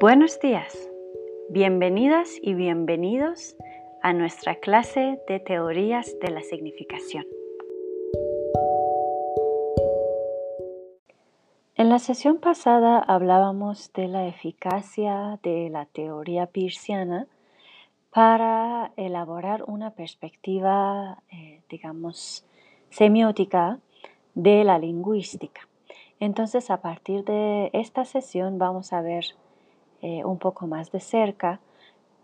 Buenos días, bienvenidas y bienvenidos a nuestra clase de teorías de la significación. En la sesión pasada hablábamos de la eficacia de la teoría peirciana para elaborar una perspectiva, eh, digamos, semiótica de la lingüística. Entonces, a partir de esta sesión vamos a ver eh, un poco más de cerca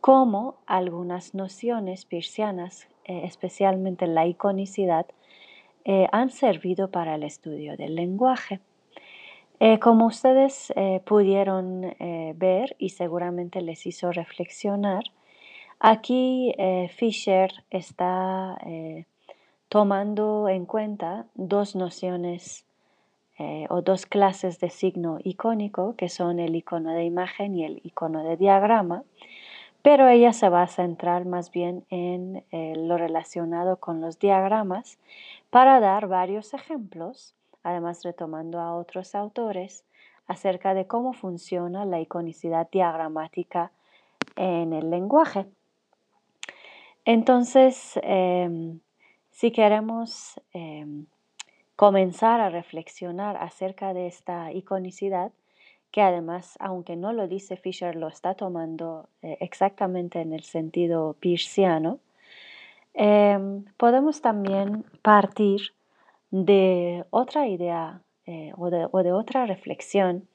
cómo algunas nociones persianas, eh, especialmente la iconicidad, eh, han servido para el estudio del lenguaje. como ustedes pudieron ver y seguramente les hizo reflexionar, aquí Fisher está tomando en cuenta dos nociones eh, o dos clases de signo icónico, que son el icono de imagen y el icono de diagrama, pero ella se va a centrar más bien en eh, lo relacionado con los diagramas para dar varios ejemplos, además retomando a otros autores, acerca de cómo funciona la iconicidad diagramática en el lenguaje. Entonces, em, si queremos em, comenzar a reflexionar acerca de esta iconicidad, que además, aunque no lo dice Fisher, lo está tomando eh, exactamente en el sentido peirciano, em, podemos también partir de otra idea eh, o, de, o, de, otra reflexión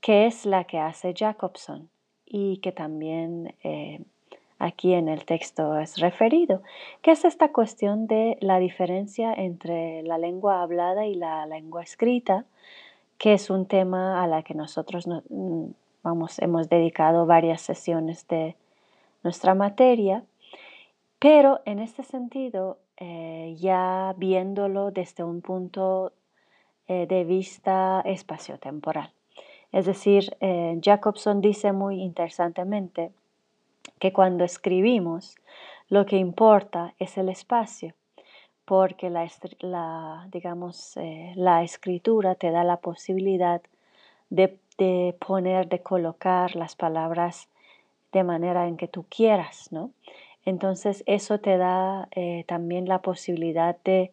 que es la que hace Jacobson y que también eh, aquí en el texto es referido, que es esta cuestión de la diferencia entre la lengua hablada y la lengua escrita, que es un tema a la que nosotros vamos, hemos dedicado varias sesiones de nuestra materia, pero en este sentido, eh, ya viéndolo desde un punto eh, de vista espaciotemporal. Es decir, eh, Jacobson dice muy interesantemente, que cuando escribimos lo que importa es el espacio, porque la, digamos, eh, la escritura te da la posibilidad de, poner, de colocar las palabras de manera en que tú quieras, ¿no? Entonces eso te da eh, también la posibilidad de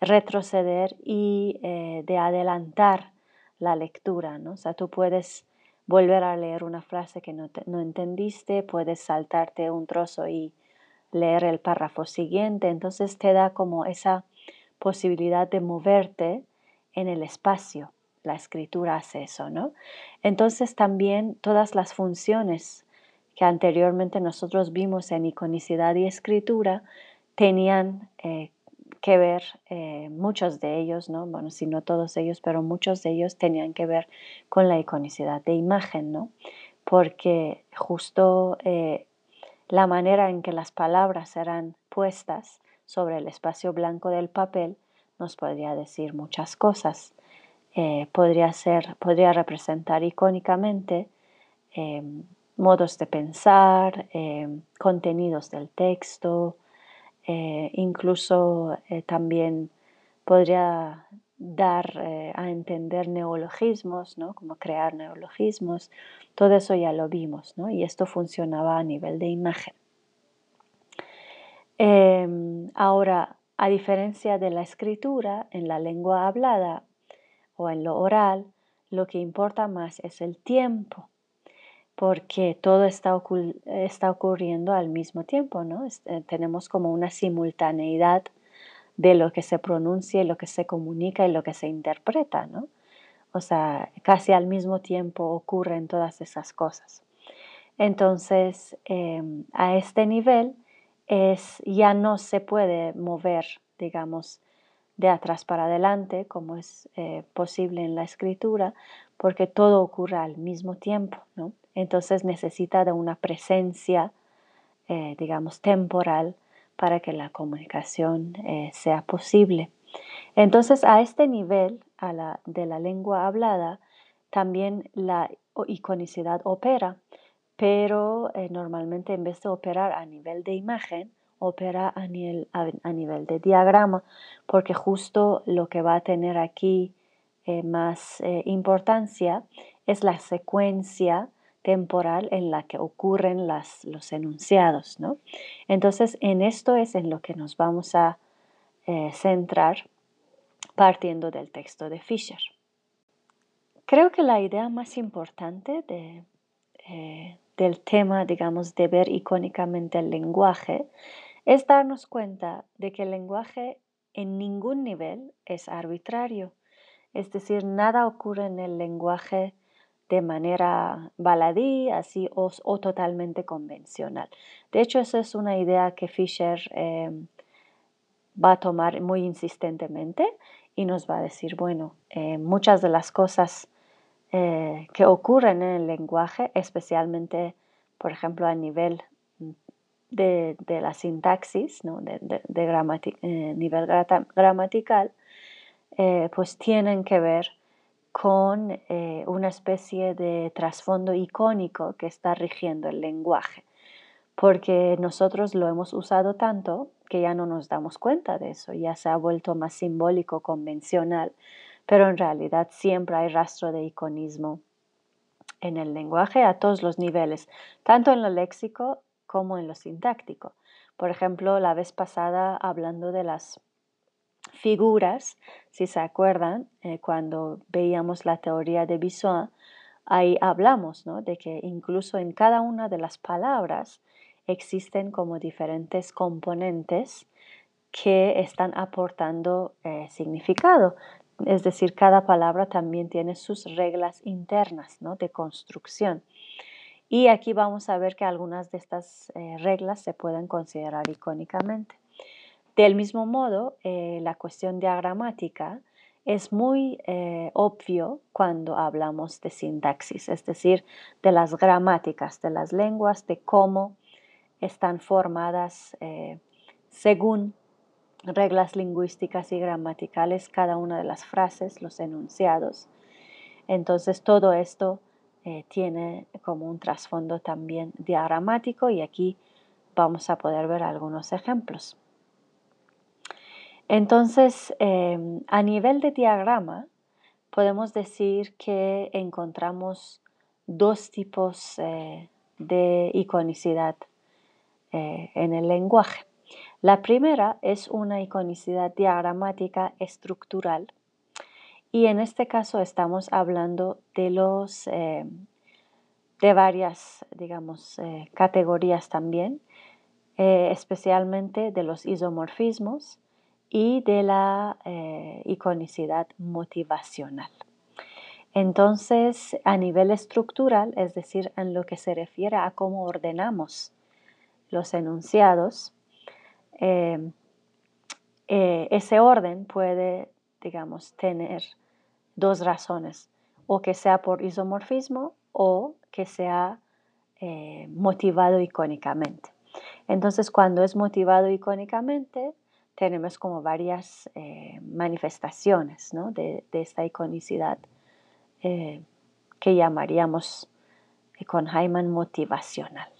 retroceder y eh, de adelantar la lectura, ¿no? O sea, tú puedes volver a leer una frase que no, entendiste, puedes saltarte un trozo y leer el párrafo siguiente, entonces te da como esa posibilidad de moverte en el espacio. La escritura hace eso, ¿no? Entonces también todas las funciones que anteriormente nosotros vimos en iconicidad y escritura tenían eh, que ver, eh, muchos de ellos, ¿no? bueno, si no todos ellos, pero muchos de ellos tenían que ver con la iconicidad de imagen, ¿no? porque justo eh, la manera en que las palabras eran puestas sobre el espacio blanco del papel nos podría decir muchas cosas. Eh, podría, ser, podría representar icónicamente modos de pensar, contenidos del texto, eh, incluso eh, también podría dar eh, a entender neologismos, ¿no? como crear neologismos, todo eso ya lo vimos, ¿no? y esto funcionaba a nivel de imagen. Em, ahora, a diferencia de la escritura, en la lengua hablada o en lo oral, lo que importa más es el tiempo porque todo está, ocurriendo al mismo tiempo, ¿no? Eh, tenemos como una simultaneidad de lo que se pronuncia y lo que se comunica y lo que se interpreta, ¿no? O sea, casi al mismo tiempo ocurren todas esas cosas. Entonces, em, a este nivel es, ya no se puede mover, digamos, de atrás para adelante, como es eh, posible en la escritura, porque todo ocurre al mismo tiempo, ¿no? Entonces necesita de una presencia, eh, digamos, temporal para que la comunicación eh, sea posible. Entonces, a este nivel de la lengua hablada, también la iconicidad opera, pero eh, normalmente en vez de operar a nivel de imagen, opera a nivel, a nivel de diagrama, porque justo lo que va a tener aquí más importancia es la secuencia temporal en la que ocurren los enunciados. ¿no? Entonces, en esto es en lo que nos vamos a eh, centrar partiendo del texto de Fisher. Creo que la idea más importante eh, del tema, digamos, de ver icónicamente el lenguaje es darnos cuenta de que el lenguaje en ningún nivel es arbitrario. Es decir, nada ocurre en el lenguaje de manera baladí, así o, totalmente convencional. De hecho, esa es una idea que Fisher eh, va a tomar muy insistentemente y nos va a decir, bueno, eh, muchas de las cosas eh, que ocurren en el lenguaje, especialmente, por ejemplo, a nivel de, la sintaxis, de, de, nivel gramatical, pues tienen que ver con eh, una especie de trasfondo icónico que está rigiendo el lenguaje, porque nosotros lo hemos usado tanto que ya no nos damos cuenta de eso, ya se ha vuelto más simbólico, convencional, pero en realidad siempre hay rastro de iconismo en el lenguaje a todos los niveles, tanto en lo léxico como en lo sintáctico. Por ejemplo, la vez pasada hablando de las figuras, si se acuerdan, eh, cuando veíamos la teoría de Bissoin, ahí hablamos de que incluso en cada una de las palabras existen como diferentes componentes que están aportando eh, significado. Es decir, cada palabra también tiene sus reglas internas de construcción. Y aquí vamos a ver que algunas de estas eh, reglas se pueden considerar icónicamente. Del mismo modo, eh, la cuestión diagramática es muy eh, obvio cuando hablamos de sintaxis, es decir, de las gramáticas de las lenguas, de cómo están formadas eh, según reglas lingüísticas y gramaticales cada una de las frases, los enunciados. Entonces, todo esto tiene como un trasfondo también diagramático y aquí vamos a poder ver algunos ejemplos. Entonces, em, a nivel de diagrama, podemos decir que encontramos dos tipos eh, de iconicidad eh, en el lenguaje. La primera es una iconicidad diagramática estructural y en este caso estamos hablando de los em, de varias, digamos, eh, categorías también, especialmente de los isomorfismos, y de la eh, iconicidad motivacional. Entonces, a nivel estructural, es decir, en lo que se refiere a cómo ordenamos los enunciados, eh, eh, ese orden puede, digamos, tener dos razones, o que sea por isomorfismo o que sea motivado icónicamente. Entonces, cuando es motivado icónicamente, tenemos como varias eh, manifestaciones de, esta iconicidad eh, que llamaríamos con Hyman motivacional.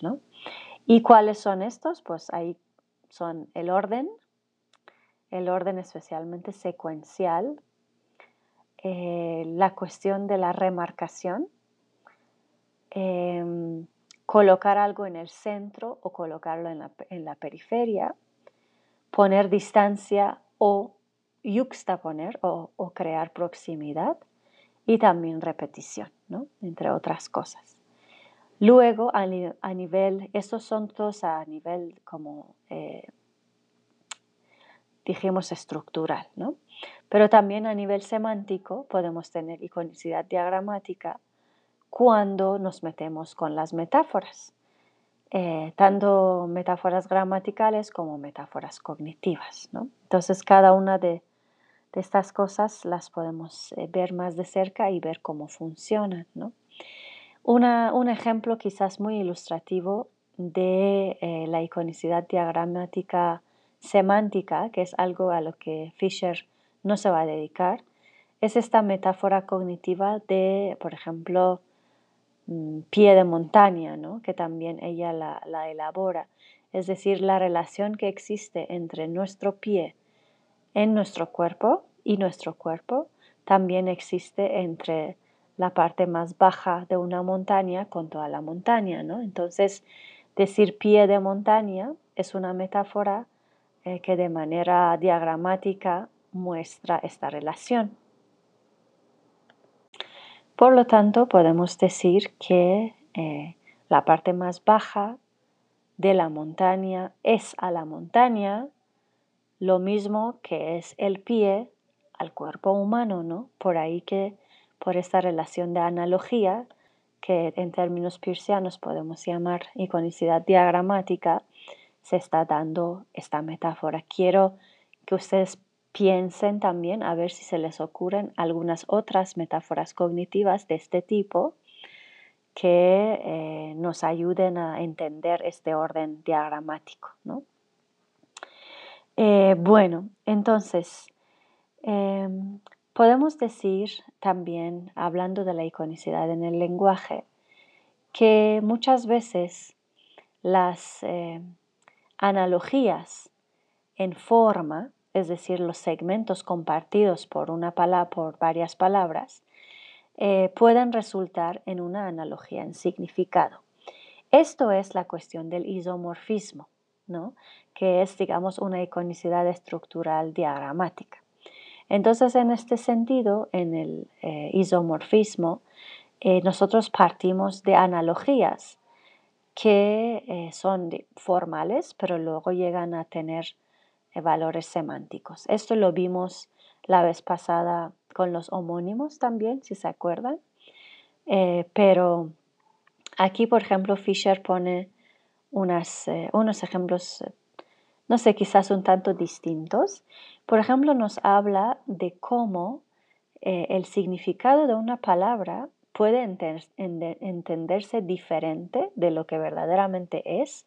¿Y cuáles son estos? Pues ahí son el orden, el orden especialmente secuencial, eh, la cuestión de la remarcación, em, colocar algo en el centro o colocarlo en la periferia, poner distancia o yuxtaponer o, crear proximidad y también repetición, ¿no? entre otras cosas. Luego, a, nivel, estos son todos a nivel como, eh, dijimos, estructural, ¿no? Pero también a nivel semántico podemos tener iconicidad diagramática cuando nos metemos con las metáforas. Eh, tanto metáforas gramaticales como metáforas cognitivas. Entonces, cada una de, estas cosas las podemos eh, ver más de cerca y ver cómo funcionan. un ejemplo quizás muy ilustrativo de eh, la iconicidad diagramática semántica, que es algo a lo que Fisher no se va a dedicar, es esta metáfora cognitiva de, por ejemplo, Mm, pie de montaña, ¿no? que también ella la, elabora. Es decir, la relación que existe entre nuestro pie en nuestro cuerpo y nuestro cuerpo también existe entre la parte más baja de una montaña con toda la montaña, ¿no? Entonces, decir pie de montaña es una metáfora eh, que de manera diagramática muestra esta relación. Por lo tanto, podemos decir que eh, la parte más baja de la montaña es a la montaña lo mismo que es el pie al cuerpo humano, ¿no? Por ahí que, por esta relación de analogía, que en términos piercianos podemos llamar iconicidad diagramática, se está dando esta metáfora. Quiero que ustedes piensen también a ver si se les ocurren algunas otras metáforas cognitivas de este tipo que eh, nos ayuden a entender este orden diagramático. ¿no? Eh, bueno, entonces, em, podemos decir también, hablando de la iconicidad en el lenguaje, que muchas veces las eh, analogías en forma, es decir, los segmentos compartidos por una palabra, por varias palabras, eh, pueden resultar en una analogía en significado. Esto es la cuestión del isomorfismo, ¿no? que es, digamos, una iconicidad estructural diagramática. Entonces, en este sentido, en el eh, isomorfismo, eh, nosotros partimos de analogías que son formales, pero luego llegan a tener valores semánticos. Esto lo vimos la vez pasada con los homónimos también, si se acuerdan. Eh, pero aquí, por ejemplo, Fisher pone eh, unos ejemplos, no sé, quizás un tanto distintos. Por ejemplo, nos habla de cómo eh, el significado de una palabra puede entenderse diferente de lo que verdaderamente es,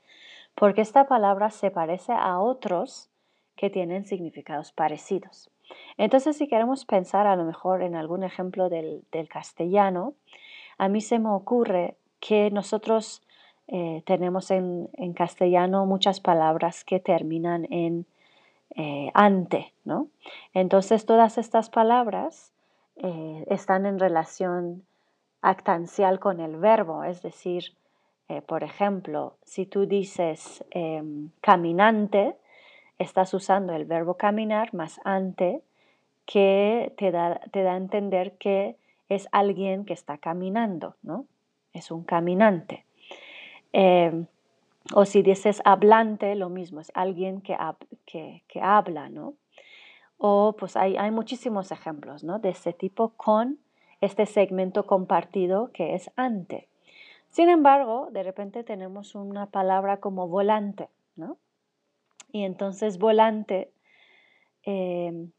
porque esta palabra se parece a otros que tienen significados parecidos. Entonces, si queremos pensar a lo mejor en algún ejemplo del, castellano, a mí se me ocurre que nosotros eh, tenemos en, castellano muchas palabras que terminan en eh, ante, ¿no? Entonces, todas estas palabras eh, están en relación actancial con el verbo, es decir, por ejemplo, si tú dices em, caminante, estás usando el verbo caminar más ante, que te da, te da a entender que es alguien que está caminando, ¿no? Es un caminante. Em, o si dices hablante, lo mismo, es alguien que, que, habla, ¿no? O pues hay, hay, muchísimos ejemplos, ¿no? De ese tipo con este segmento compartido que es ante. Sin embargo, de repente tenemos una palabra como volante, ¿no? Y entonces volante em,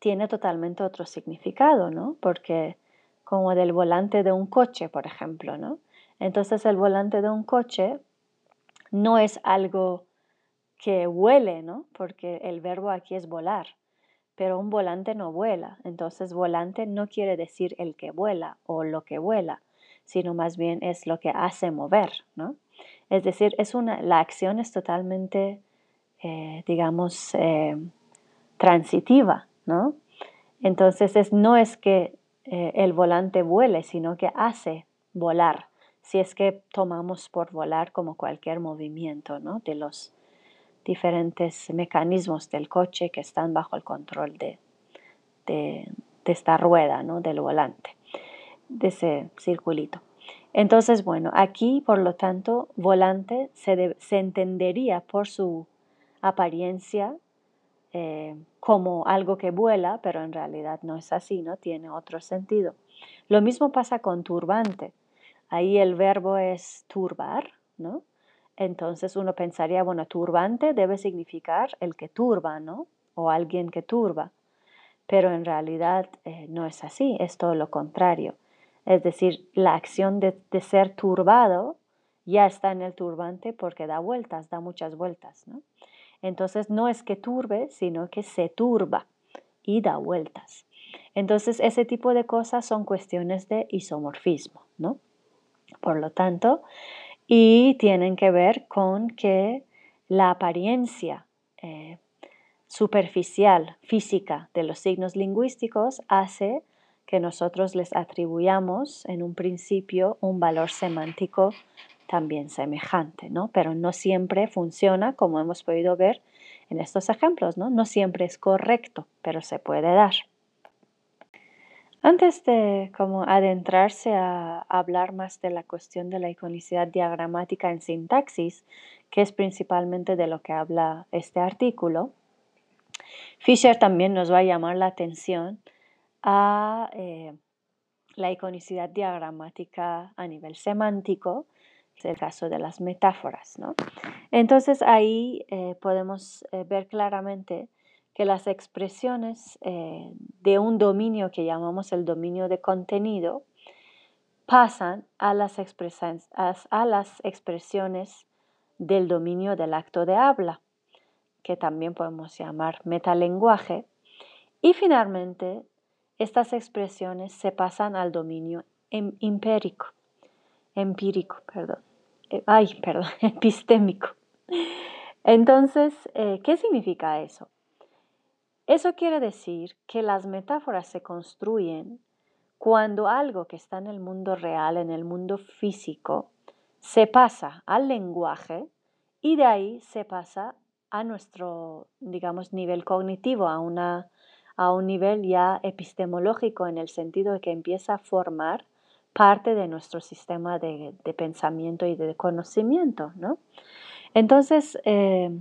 tiene totalmente otro significado, ¿no? Porque como del volante de un coche, por ejemplo, ¿no? Entonces el volante de un coche no es algo que huele, ¿no? Porque el verbo aquí es volar, pero un volante no vuela. Entonces volante no quiere decir el que vuela o lo que vuela, sino más bien es lo que hace mover, ¿no? Es decir, es una, la acción es totalmente, eh, digamos, eh, transitiva, ¿no? Entonces no es que eh, el volante vuele, sino que hace volar, si es que tomamos por volar como cualquier movimiento ¿no? de los diferentes mecanismos del coche que están bajo el control de, de, esta rueda, ¿no? del volante, de ese circulito. Entonces, bueno, aquí, por lo tanto, volante se, se entendería por su apariencia eh, como algo que vuela, pero en realidad no es así, ¿no? Tiene otro sentido. Lo mismo pasa con turbante. Ahí el verbo es turbar, ¿no? Entonces uno pensaría, bueno, turbante debe significar el que turba, ¿no? O alguien que turba. Pero en realidad eh, no es así, es todo lo contrario. Es decir, la acción de, de ser turbado ya está en el turbante porque da vueltas, da muchas vueltas, ¿no? Entonces no es que turbe, sino que se turba y da vueltas. Entonces ese tipo de cosas son cuestiones de isomorfismo, ¿no? Por lo tanto, y tienen que ver con que la apariencia eh, superficial, física de los signos lingüísticos hace que nosotros les atribuyamos en un principio un valor semántico también semejante, ¿no? Pero no siempre funciona, como hemos podido ver en estos ejemplos, ¿no? No siempre es correcto, pero se puede dar. Antes de como adentrarse a hablar más de la cuestión de la iconicidad diagramática en sintaxis, que es principalmente de lo que habla este artículo, Fisher también nos va a llamar la atención a eh, la iconicidad diagramática a nivel semántico, es el caso de las metáforas. ¿no? Entonces ahí eh, podemos eh, ver claramente que las expresiones de un dominio que llamamos el dominio de contenido pasan a las, a las expresiones del dominio del acto de habla, que también podemos llamar metalenguaje, y finalmente estas expresiones se pasan al dominio em, empírico, empírico, perdón, eh, ay, perdón, epistémico. Entonces, eh, ¿qué significa eso? Eso quiere decir que las metáforas se construyen cuando algo que está en el mundo real, en el mundo físico, se pasa al lenguaje y de ahí se pasa a nuestro, digamos, nivel cognitivo, a una a un nivel ya epistemológico en el sentido de que empieza a formar parte de nuestro sistema de, pensamiento y de conocimiento. ¿no? Entonces, eh,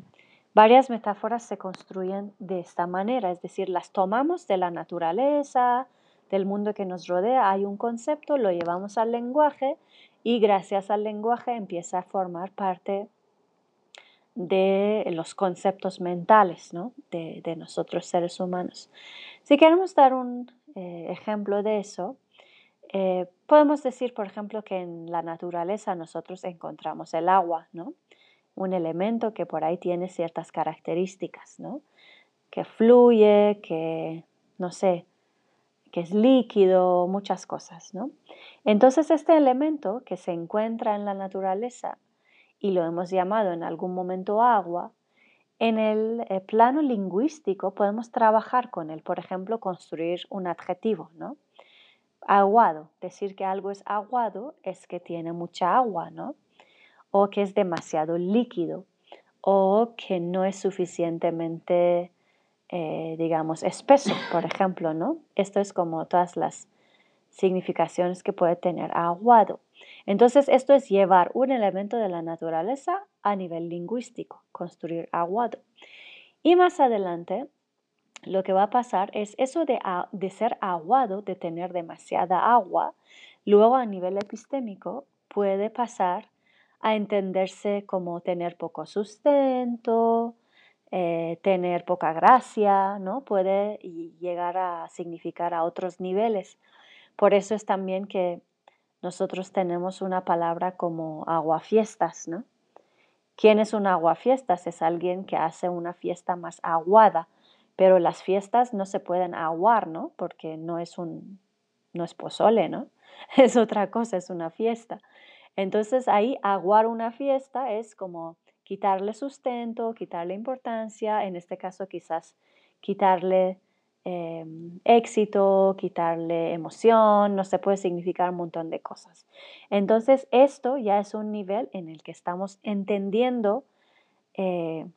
varias metáforas se construyen de esta manera, es decir, las tomamos de la naturaleza, del mundo que nos rodea, hay un concepto, lo llevamos al lenguaje y gracias al lenguaje empieza a formar parte de los conceptos mentales de, nosotros seres humanos. Si queremos dar un eh, ejemplo de eso, eh, podemos decir, por ejemplo, que en la naturaleza nosotros encontramos el agua, ¿no? un elemento que por ahí tiene ciertas características, ¿no? que fluye, que, no sé, que es líquido, muchas cosas. ¿no? Entonces, este elemento que se encuentra en la naturaleza y lo hemos llamado en algún momento agua, en el eh, plano lingüístico podemos trabajar con él, por ejemplo, construir un adjetivo, ¿no? Aguado, decir que algo es aguado es que tiene mucha agua, ¿no? O que es demasiado líquido, o que no es suficientemente, eh, digamos, espeso, por ejemplo, ¿no? Esto es como todas las significaciones que puede tener aguado. Entonces, esto es llevar un elemento de la naturaleza a nivel lingüístico, construir aguado. Y más adelante, lo que va a pasar es eso de, de ser aguado, de tener demasiada agua, luego a nivel epistémico puede pasar a entenderse como tener poco sustento, eh, tener poca gracia, ¿no? Puede llegar a significar a otros niveles. Por eso es también que nosotros tenemos una palabra como aguafiestas, ¿no? ¿Quién es un aguafiestas? Es alguien que hace una fiesta más aguada, pero las fiestas no se pueden aguar, ¿no? Porque no es un, no es pozole, ¿no? Es otra cosa, es una fiesta. Entonces ahí aguar una fiesta es como quitarle sustento, quitarle importancia, en este caso quizás quitarle Em, éxito, quitarle emoción, no se puede significar un montón de cosas. Entonces, esto ya es un nivel en el que estamos entendiendo eh,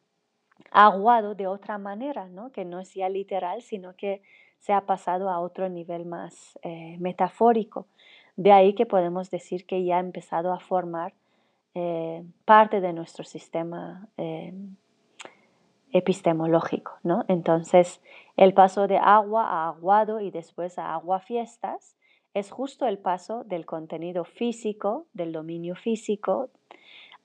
aguado de otra manera, ¿no? que no es ya literal, sino que se ha pasado a otro nivel más eh, metafórico. De ahí que podemos decir que ya ha empezado a formar eh, parte de nuestro sistema em, epistemológico. ¿no? Entonces, el paso de agua a aguado y después a agua fiestas es justo el paso del contenido físico, del dominio físico,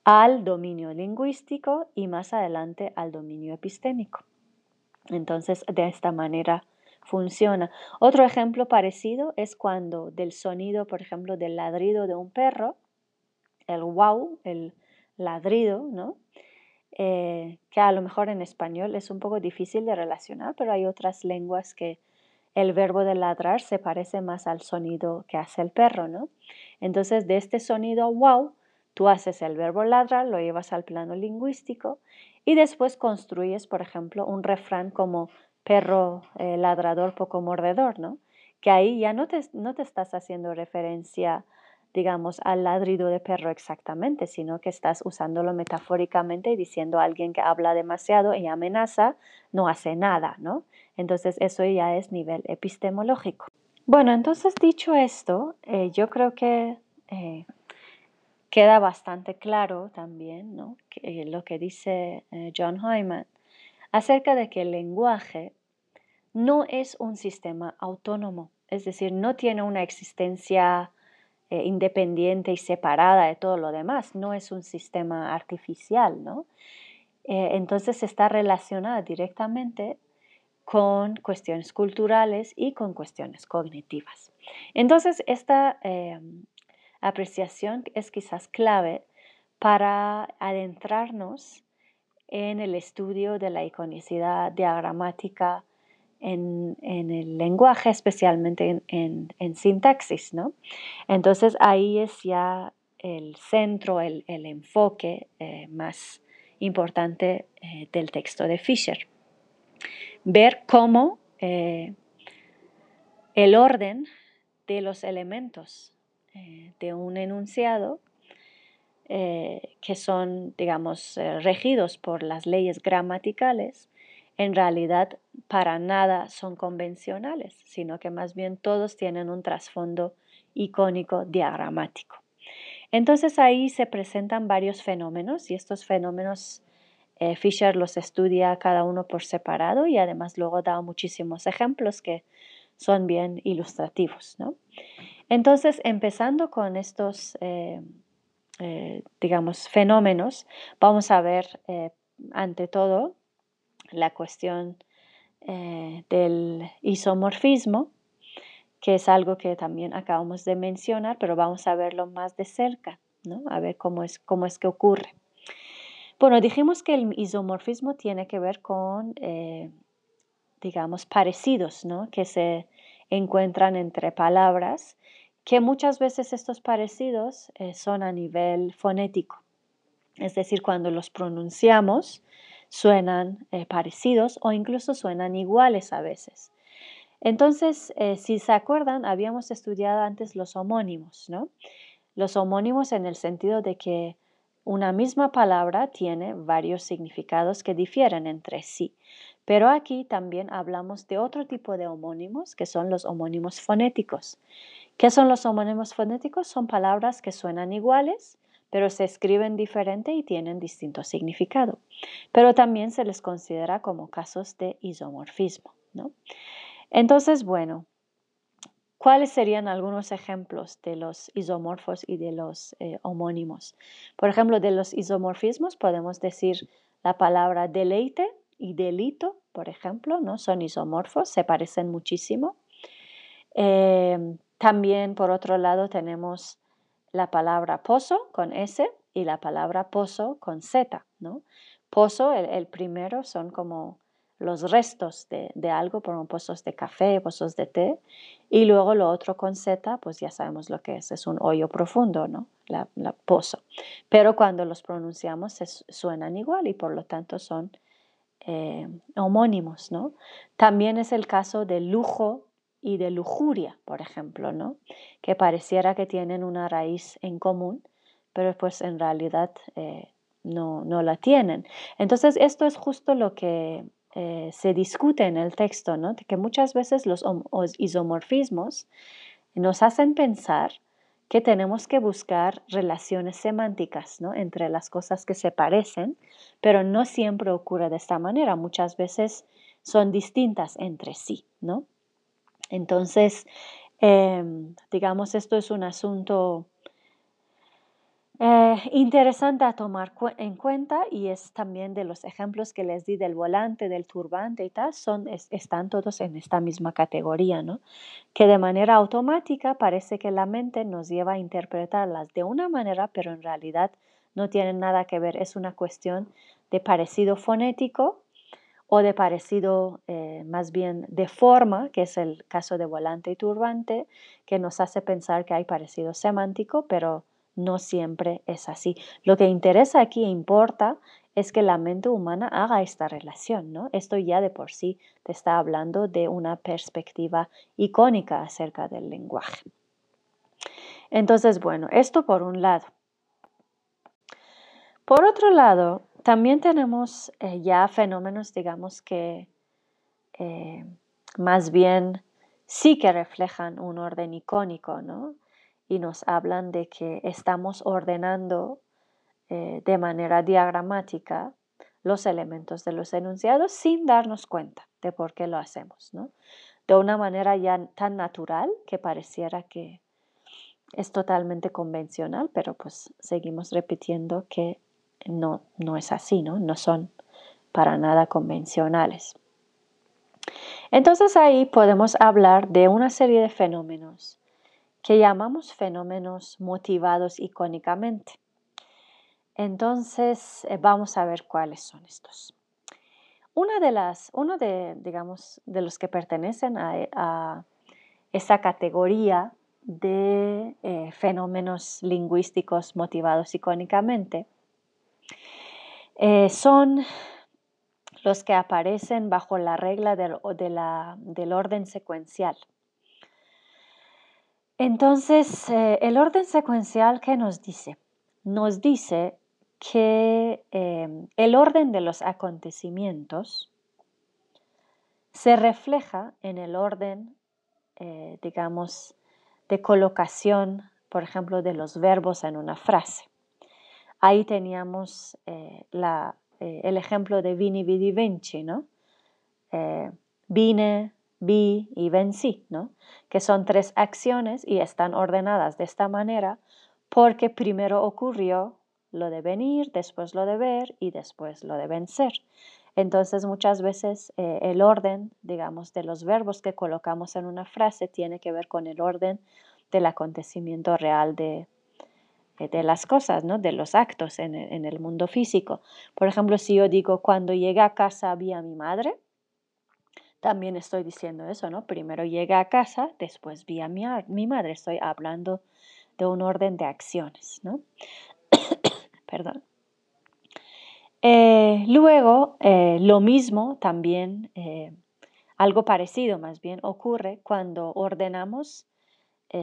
al dominio lingüístico y más adelante al dominio epistémico. Entonces, de esta manera funciona. Otro ejemplo parecido es cuando del sonido, por ejemplo, del ladrido de un perro, el wow, el ladrido, ¿no? Eh, que a lo mejor en español es un poco difícil de relacionar, pero hay otras lenguas que el verbo de ladrar se parece más al sonido que hace el perro, ¿no? Entonces, de este sonido wow, tú haces el verbo ladrar, lo llevas al plano lingüístico y después construyes, por ejemplo, un refrán como perro eh, ladrador poco mordedor, ¿no? que ahí ya no te, no te estás haciendo referencia digamos, al ladrido de perro exactamente, sino que estás usándolo metafóricamente y diciendo a alguien que habla demasiado y amenaza, no hace nada, ¿no? Entonces eso ya es nivel epistemológico. Bueno, entonces dicho esto, eh, yo creo que eh, queda bastante claro también ¿no? que, lo que dice eh, John Hyman acerca de que el lenguaje no es un sistema autónomo, es decir, no tiene una existencia eh, independiente y separada de todo lo demás, no es un sistema artificial, ¿no? Eh, entonces está relacionada directamente con cuestiones culturales y con cuestiones cognitivas. Entonces, esta eh, apreciación es quizás clave para adentrarnos en el estudio de la iconicidad diagramática en, el lenguaje, especialmente en, sintaxis, ¿no? Entonces ahí es ya el centro, el, enfoque eh, más importante eh, del texto de Fisher. Ver cómo eh, el orden de los elementos de un enunciado que son, digamos, regidos por las leyes gramaticales, en realidad para nada son convencionales, sino que más bien todos tienen un trasfondo icónico diagramático. Entonces ahí se presentan varios fenómenos y estos fenómenos eh, Fisher los estudia cada uno por separado y además luego da muchísimos ejemplos que son bien ilustrativos. Entonces, empezando con estos, eh, eh, digamos, fenómenos, vamos a ver ante todo la cuestión eh, del isomorfismo, que es algo que también acabamos de mencionar, pero vamos a verlo más de cerca, ¿no? a ver cómo es, cómo es que ocurre. Bueno, dijimos que el isomorfismo tiene que ver con, eh, digamos, parecidos, ¿no? Que se encuentran entre palabras, que muchas veces estos parecidos eh, son a nivel fonético. Es decir, cuando los pronunciamos, suenan eh, parecidos o incluso suenan iguales a veces. Entonces, eh, si se acuerdan, habíamos estudiado antes los homónimos, ¿no? Los homónimos en el sentido de que una misma palabra tiene varios significados que difieren entre sí. Pero aquí también hablamos de otro tipo de homónimos, que son los homónimos fonéticos. ¿Qué son los homónimos fonéticos? Son palabras que suenan iguales, pero se escriben diferente y tienen distinto significado. Pero también se les considera como casos de isomorfismo. ¿no? Entonces, bueno, ¿cuáles serían algunos ejemplos de los isomorfos y de los eh, homónimos? Por ejemplo, de los isomorfismos podemos decir la palabra deleite y delito, por ejemplo, ¿no? son isomorfos, se parecen muchísimo. Eh, también, por otro lado, tenemos la palabra pozo con S y la palabra pozo con Z. ¿no? Pozo, el, primero, son como los restos de, algo, como pozos de café, pozos de té, y luego lo otro con Z, pues ya sabemos lo que es, es un hoyo profundo, ¿no? La, pozo. Pero cuando los pronunciamos suenan igual y por lo tanto son eh, homónimos, ¿no? También es el caso de lujo y de lujuria, por ejemplo, ¿no? Que pareciera que tienen una raíz en común, pero pues en realidad eh, no, no, la tienen. Entonces, esto es justo lo que eh, se discute en el texto, ¿no? Que muchas veces los isomorfismos nos hacen pensar que tenemos que buscar relaciones semánticas ¿no? entre las cosas que se parecen, pero no siempre ocurre de esta manera. Muchas veces son distintas entre sí, ¿no? Entonces, em, digamos, esto es un asunto eh, interesante a tomar en cuenta y es también de los ejemplos que les di del volante, del turbante y tal, son, están todos en esta misma categoría, ¿no? Que de manera automática parece que la mente nos lleva a interpretarlas de una manera, pero en realidad no tienen nada que ver, es una cuestión de parecido fonético o de parecido eh, más bien de forma, que es el caso de volante y turbante, que nos hace pensar que hay parecido semántico, pero no siempre es así. Lo que interesa aquí e importa es que la mente humana haga esta relación, ¿no? Esto ya de por sí te está hablando de una perspectiva icónica acerca del lenguaje. Entonces, bueno, esto por un lado. Por otro lado, también tenemos eh, ya fenómenos, digamos que eh, más bien sí que reflejan un orden icónico, ¿no? Y nos hablan de que estamos ordenando eh, de manera diagramática los elementos de los enunciados sin darnos cuenta de por qué lo hacemos, ¿no? De una manera ya tan natural que pareciera que es totalmente convencional, pero pues seguimos repitiendo que no, no es así, ¿no? No son para nada convencionales. Entonces ahí podemos hablar de una serie de fenómenos que llamamos fenómenos motivados icónicamente. Entonces eh, vamos a ver cuáles son estos. Una de las, uno de, digamos, de los que pertenecen a, esa categoría de eh, fenómenos lingüísticos motivados icónicamente eh, son los que aparecen bajo la regla del, del orden secuencial. Entonces, eh, el orden secuencial, ¿qué nos dice? Nos dice que em, el orden de los acontecimientos se refleja en el orden, eh, digamos, de colocación, por ejemplo, de los verbos en una frase. Ahí teníamos eh, el ejemplo de vini, vidi, venci, ¿no? Vine, vi y vencí, ¿no? Que son tres acciones y están ordenadas de esta manera porque primero ocurrió lo de venir, después lo de ver y después lo de vencer. Entonces muchas veces el orden, digamos, de los verbos que colocamos en una frase tiene que ver con el orden del acontecimiento real de, de las cosas, ¿no? de los actos en el, mundo físico. Por ejemplo, si yo digo, cuando llegué a casa vi a mi madre, también estoy diciendo eso, ¿no? Primero llegué a casa, después vi a mi, mi madre. Estoy hablando de un orden de acciones, ¿no? Perdón. Eh, luego, eh, lo mismo también, eh, algo parecido más bien, ocurre cuando ordenamos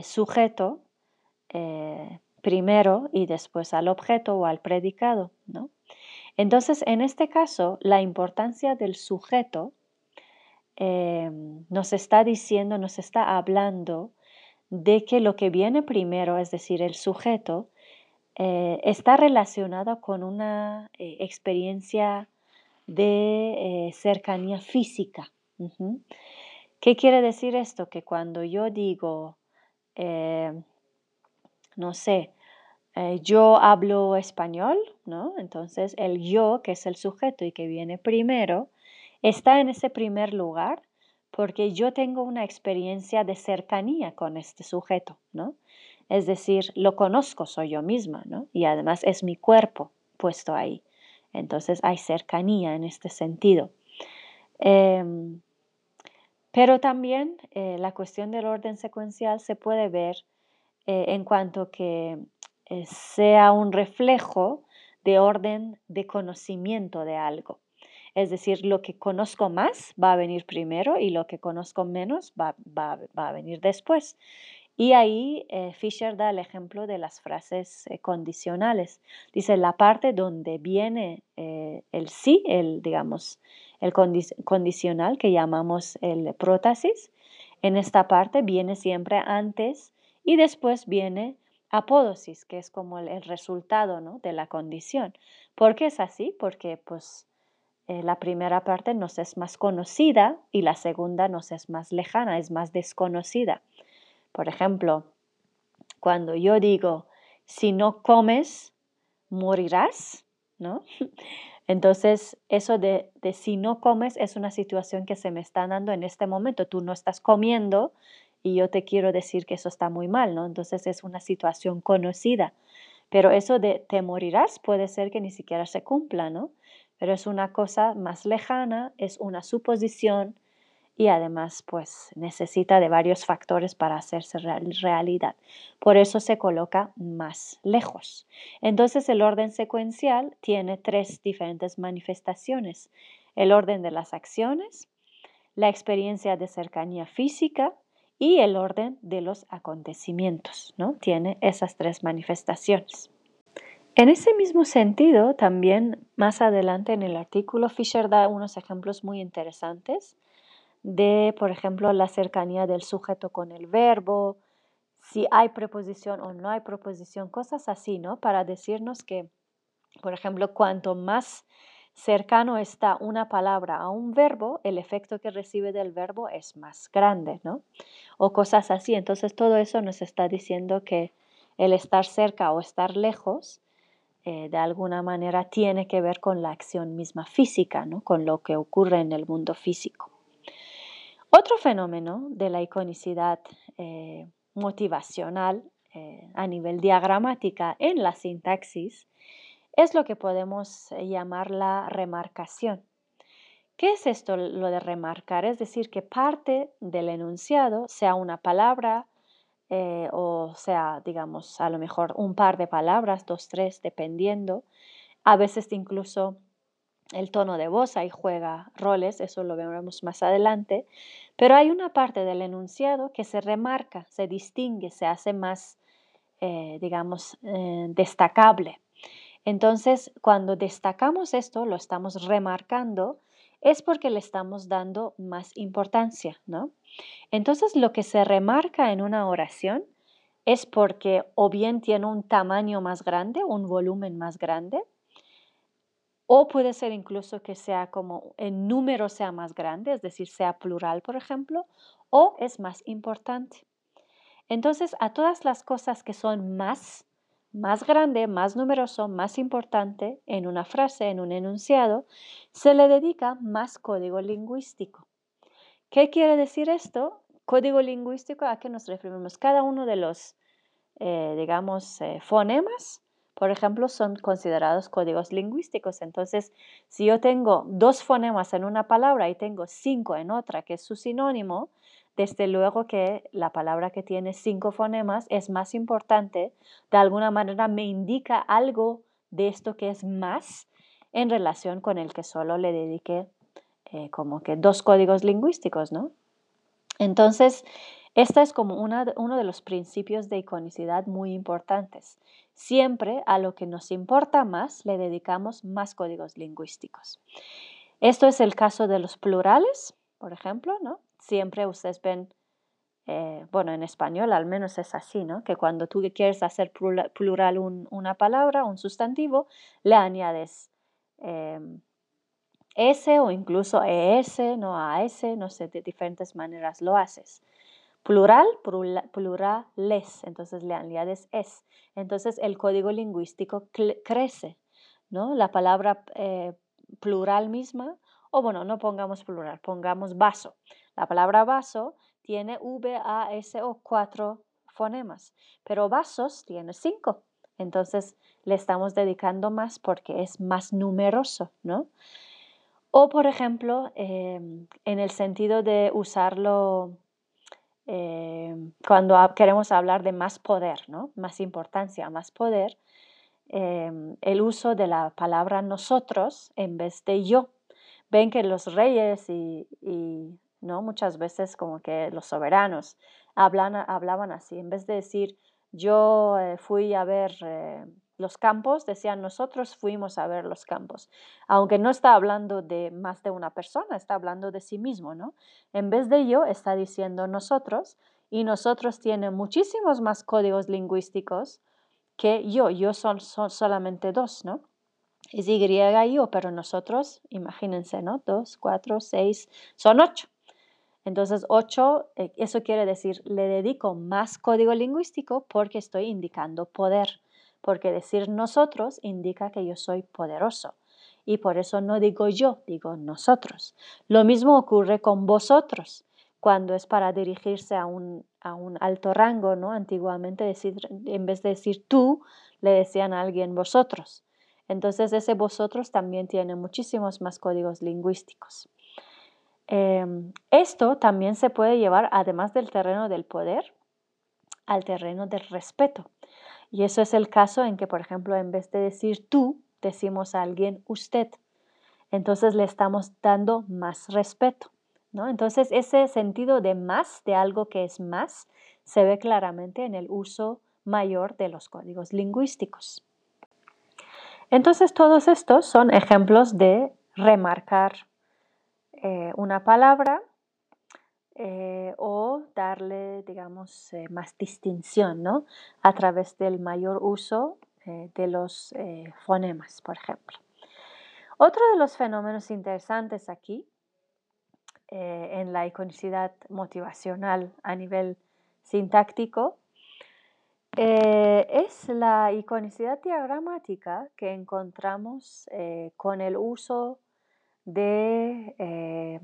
sujeto, primero y después al objeto o al predicado, ¿no? Entonces, en este caso, la importancia del sujeto eh, nos está diciendo, nos está hablando de que lo que viene primero, es decir, el sujeto, eh, está relacionado con una eh, experiencia de cercanía física. ¿Qué quiere decir esto? Que cuando yo digo, no sé, eh, yo hablo español, ¿no? Entonces el yo, que es el sujeto y que viene primero, está en ese primer lugar porque yo tengo una experiencia de cercanía con este sujeto, ¿no? Es decir, lo conozco, soy yo misma, ¿no? Y además es mi cuerpo puesto ahí. Entonces hay cercanía en este sentido. Em, pero también eh, la cuestión del orden secuencial se puede ver eh, en cuanto que eh, sea un reflejo de orden de conocimiento de algo. Es decir, lo que conozco más va a venir primero y lo que conozco menos va, a venir después. Y ahí eh, Fisher da el ejemplo de las frases condicionales. Dice, la parte donde viene el sí, el, digamos, el condicional que llamamos el prótesis, en esta parte viene siempre antes y después viene apódosis, que es como el, resultado ¿no? de la condición. ¿Por qué es así? Porque pues eh, la primera parte nos es más conocida y la segunda nos es más lejana, es más desconocida. Por ejemplo, cuando yo digo, si no comes, morirás, ¿no? Entonces, eso de, de, si no comes es una situación que se me está dando en este momento. Tú no estás comiendo, y yo te quiero decir que eso está muy mal, ¿no? Entonces es una situación conocida. Pero eso de te morirás puede ser que ni siquiera se cumpla, ¿no? Pero es una cosa más lejana, es una suposición, y además pues necesita de varios factores para hacerse realidad. Por eso se coloca más lejos. Entonces el orden secuencial tiene tres diferentes manifestaciones. El orden de las acciones, la experiencia de cercanía física y el orden de los acontecimientos, ¿no? Tiene esas tres manifestaciones. En ese mismo sentido, también más adelante en el artículo, Fisher da unos ejemplos muy interesantes de, por ejemplo, la cercanía del sujeto con el verbo, si hay preposición o no hay preposición, cosas así, ¿no? Para decirnos que, por ejemplo, cuanto más cercano está una palabra a un verbo, el efecto que recibe del verbo es más grande, ¿no? O cosas así. Entonces, todo eso nos está diciendo que el estar cerca o estar lejos, eh, de alguna manera, tiene que ver con la acción misma física, ¿no? Con lo que ocurre en el mundo físico. Otro fenómeno de la iconicidad eh, motivacional eh, a nivel diagramática en la sintaxis es lo que podemos llamar la remarcación. ¿Qué es esto lo de remarcar? Es decir, que parte del enunciado sea una palabra o sea, digamos, a lo mejor un par de palabras, dos, tres, dependiendo. A veces incluso el tono de voz ahí juega roles, eso lo veremos más adelante, pero hay una parte del enunciado que se remarca, se distingue, se hace más, eh, digamos, eh, destacable. Entonces, cuando destacamos esto, lo estamos remarcando, es porque le estamos dando más importancia, ¿no? Entonces, lo que se remarca en una oración es porque o bien tiene un tamaño más grande, un volumen más grande, o puede ser incluso que sea como el número sea más grande, es decir, sea plural, por ejemplo, o es más importante. Entonces, a todas las cosas que son más, más grande, más numeroso, más importante en una frase, en un enunciado, se le dedica más código lingüístico. ¿Qué quiere decir esto? Código lingüístico, ¿a qué nos referimos? Cada uno de los, eh, digamos, eh, fonemas por ejemplo, son considerados códigos lingüísticos. Entonces, si yo tengo dos fonemas en una palabra y tengo cinco en otra, que es su sinónimo, desde luego que la palabra que tiene cinco fonemas es más importante, de alguna manera me indica algo de esto que es más en relación con el que solo le dedique eh, como que dos códigos lingüísticos, ¿no? Entonces, esta es como uno de los principios de iconicidad muy importantes. Siempre a lo que nos importa más le dedicamos más códigos lingüísticos. Esto es el caso de los plurales, por ejemplo, ¿no? Siempre ustedes ven, eh, bueno, en español al menos es así, ¿no? Que cuando tú quieres hacer plural, una palabra, un sustantivo, le añades em, S o incluso ES, no AS, no sé, de diferentes maneras lo haces. Plural, plurales, entonces le añades es. Entonces el código lingüístico crece, ¿no? La palabra eh, plural misma, o bueno, no pongamos plural, pongamos vaso. La palabra vaso tiene V, A, S o cuatro fonemas, pero vasos tiene cinco. Entonces le estamos dedicando más porque es más numeroso, ¿no? O por ejemplo, em, en el sentido de usarlo eh, cuando queremos hablar de más poder, ¿no? más importancia, más poder, em, el uso de la palabra nosotros en vez de yo. Ven que los reyes y, ¿no? muchas veces como que los soberanos hablan, hablaban así, en vez de decir yo eh, fui a ver eh, los campos, decían nosotros fuimos a ver los campos, aunque no está hablando de más de una persona, está hablando de sí mismo, ¿no? En vez de yo, está diciendo nosotros, y nosotros tiene muchísimos más códigos lingüísticos que yo, yo son, son solamente dos, ¿no? Es Y y yo, pero nosotros, imagínense, ¿no? Dos, cuatro, seis, son ocho. Entonces, ocho, eh, eso quiere decir, le dedico más código lingüístico porque estoy indicando poder porque decir nosotros indica que yo soy poderoso. Y por eso no digo yo, digo nosotros. Lo mismo ocurre con vosotros, cuando es para dirigirse a un, alto rango, ¿no? Antiguamente decir, en vez de decir tú, le decían a alguien vosotros. Entonces ese vosotros también tiene muchísimos más códigos lingüísticos. Em, esto también se puede llevar, además del terreno del poder, al terreno del respeto. Y eso es el caso en que, por ejemplo, en vez de decir tú, decimos a alguien usted. Entonces le estamos dando más respeto. ¿no? Entonces ese sentido de más, de algo que es más, se ve claramente en el uso mayor de los códigos lingüísticos. Entonces todos estos son ejemplos de remarcar eh, una palabra eh, o darle, digamos, eh, más distinción, ¿no? A través del mayor uso de los fonemas, por ejemplo. Otro de los fenómenos interesantes aquí en la iconicidad motivacional a nivel sintáctico es la iconicidad diagramática que encontramos con el uso de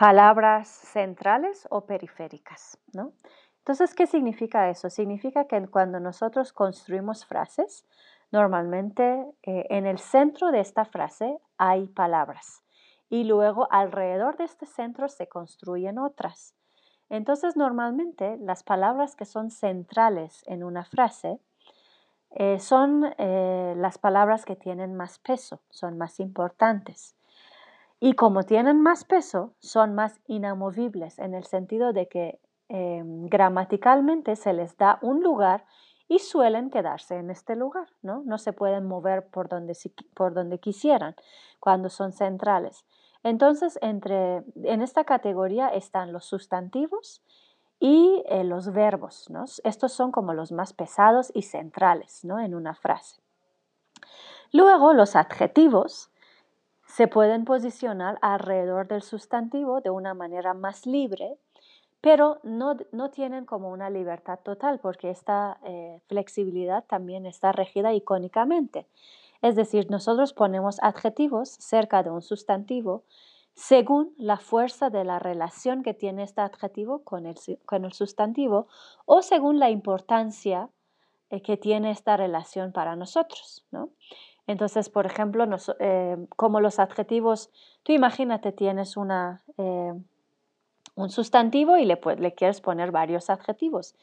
palabras centrales o periféricas. ¿no? Entonces, ¿qué significa eso? Significa que cuando nosotros construimos frases, normalmente eh, en el centro de esta frase hay palabras y luego alrededor de este centro se construyen otras. Entonces, normalmente las palabras que son centrales en una frase eh, son eh, las palabras que tienen más peso, son más importantes. Y como tienen más peso, son más inamovibles en el sentido de que em, gramaticalmente se les da un lugar y suelen quedarse en este lugar, ¿no? No se pueden mover por donde, por donde quisieran cuando son centrales. Entonces, entre, en esta categoría están los sustantivos y eh, los verbos, ¿no? Estos son como los más pesados y centrales, ¿no? En una frase. Luego, los adjetivos se pueden posicionar alrededor del sustantivo de una manera más libre, pero no, tienen como una libertad total porque esta eh, flexibilidad también está regida icónicamente. Es decir, nosotros ponemos adjetivos cerca de un sustantivo según la fuerza de la relación que tiene este adjetivo con el, con el sustantivo o según la importancia eh, que tiene esta relación para nosotros. ¿no? Entonces, por ejemplo, eh, como los adjetivos, tú imagínate, tienes una, eh, un sustantivo y le, le quieres poner varios adjetivos.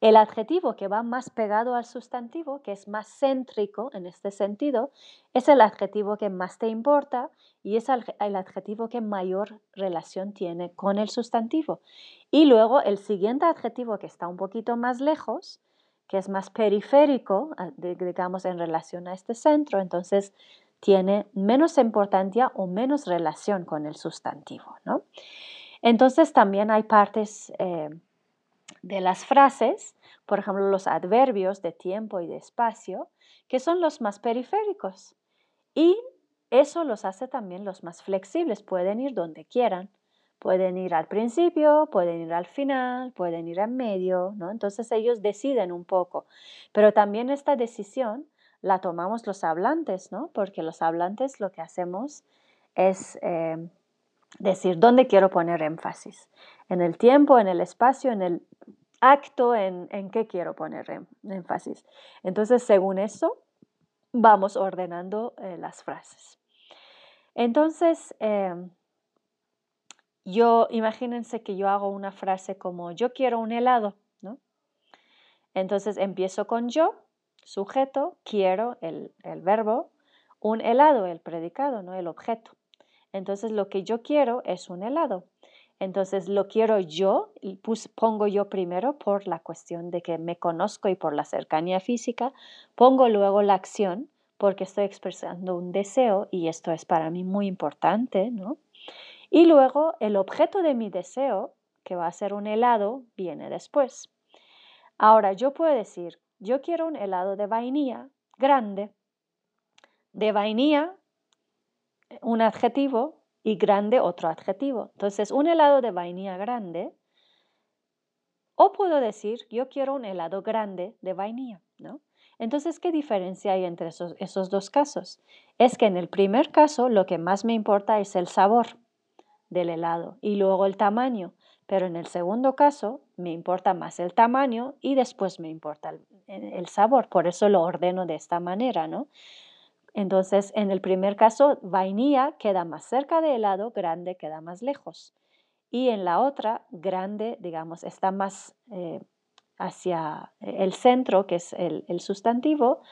El adjetivo que va más pegado al sustantivo, que es más céntrico en este sentido, es el adjetivo que más te importa y es el adjetivo que mayor relación tiene con el sustantivo. Y luego el siguiente adjetivo que está un poquito más lejos que es más periférico, digamos, en relación a este centro, entonces tiene menos importancia o menos relación con el sustantivo. ¿no? Entonces también hay partes eh, de las frases, por ejemplo, los adverbios de tiempo y de espacio, que son los más periféricos. Y eso los hace también los más flexibles, pueden ir donde quieran. Pueden ir al principio, pueden ir al final, pueden ir en medio, ¿no? Entonces ellos deciden un poco. Pero también esta decisión la tomamos los hablantes, ¿no? Porque los hablantes lo que hacemos es eh, decir dónde quiero poner énfasis. En el tiempo, en el espacio, en el acto, en, qué quiero poner em, énfasis. Entonces, según eso, vamos ordenando eh, las frases. Entonces, em, yo, imagínense que yo hago una frase como yo quiero un helado, ¿no? Entonces empiezo con yo, sujeto, quiero, el, verbo, un helado, el predicado, ¿no? El objeto. Entonces lo que yo quiero es un helado. Entonces lo quiero yo pongo yo primero por la cuestión de que me conozco y por la cercanía física, pongo luego la acción porque estoy expresando un deseo y esto es para mí muy importante, ¿no? Y luego el objeto de mi deseo, que va a ser un helado, viene después. Ahora yo puedo decir, yo quiero un helado de vainilla grande. De vainilla, un adjetivo y grande otro adjetivo. Entonces, un helado de vainilla grande. O puedo decir, yo quiero un helado grande de vainilla, ¿no? Entonces, ¿qué diferencia hay entre esos, esos dos casos? Es que en el primer caso lo que más me importa es el sabor del helado y luego el tamaño. Pero en el segundo caso me importa más el tamaño y después me importa el, sabor. Por eso lo ordeno de esta manera, ¿no? Entonces, en el primer caso, vainilla queda más cerca de helado, grande queda más lejos. Y en la otra, grande, digamos, está más eh, hacia el centro, que es el, el, sustantivo,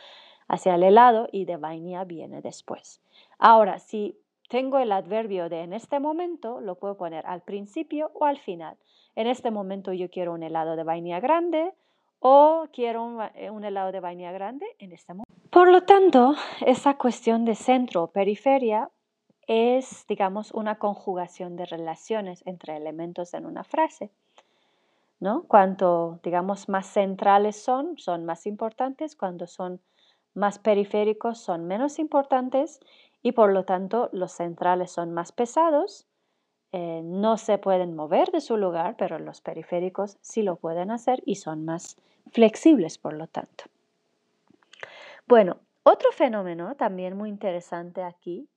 hacia el helado y de vainilla viene después. Ahora, si tengo el adverbio de en este momento, lo puedo poner al principio o al final. En este momento yo quiero un helado de vainilla grande o quiero un, eh, helado de vainilla grande en este momento. Por lo tanto, esa cuestión de centro o periferia es, digamos, una conjugación de relaciones entre elementos en una frase. ¿no? Cuanto, digamos, más centrales son, son más importantes, cuando son más periféricos son menos importantes y por lo tanto los centrales son más pesados, eh, no se pueden mover de su lugar, pero los periféricos sí lo pueden hacer y son más flexibles por lo tanto. Bueno, otro fenómeno también muy interesante aquí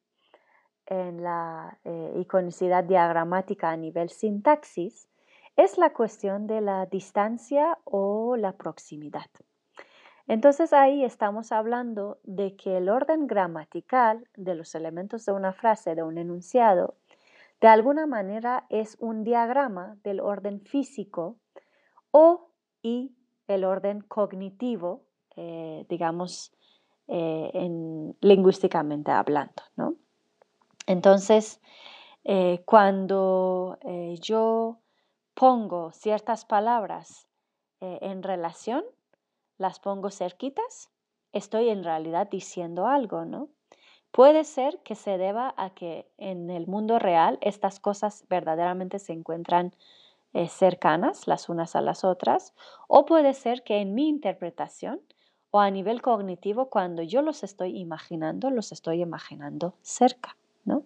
en la eh, iconicidad diagramática a nivel sintaxis es la cuestión de la distancia o la proximidad. Entonces ahí estamos hablando de que el orden gramatical de los elementos de una frase, de un enunciado, de alguna manera es un diagrama del orden físico o y el orden cognitivo, eh, digamos, eh, en, lingüísticamente hablando. ¿no? Entonces, eh, cuando yo pongo ciertas palabras en relación, las pongo cerquitas, estoy en realidad diciendo algo, ¿no? Puede ser que se deba a que en el mundo real estas cosas verdaderamente se encuentran eh, cercanas las unas a las otras, o puede ser que en mi interpretación o a nivel cognitivo, cuando yo los estoy imaginando, los estoy imaginando cerca, ¿no?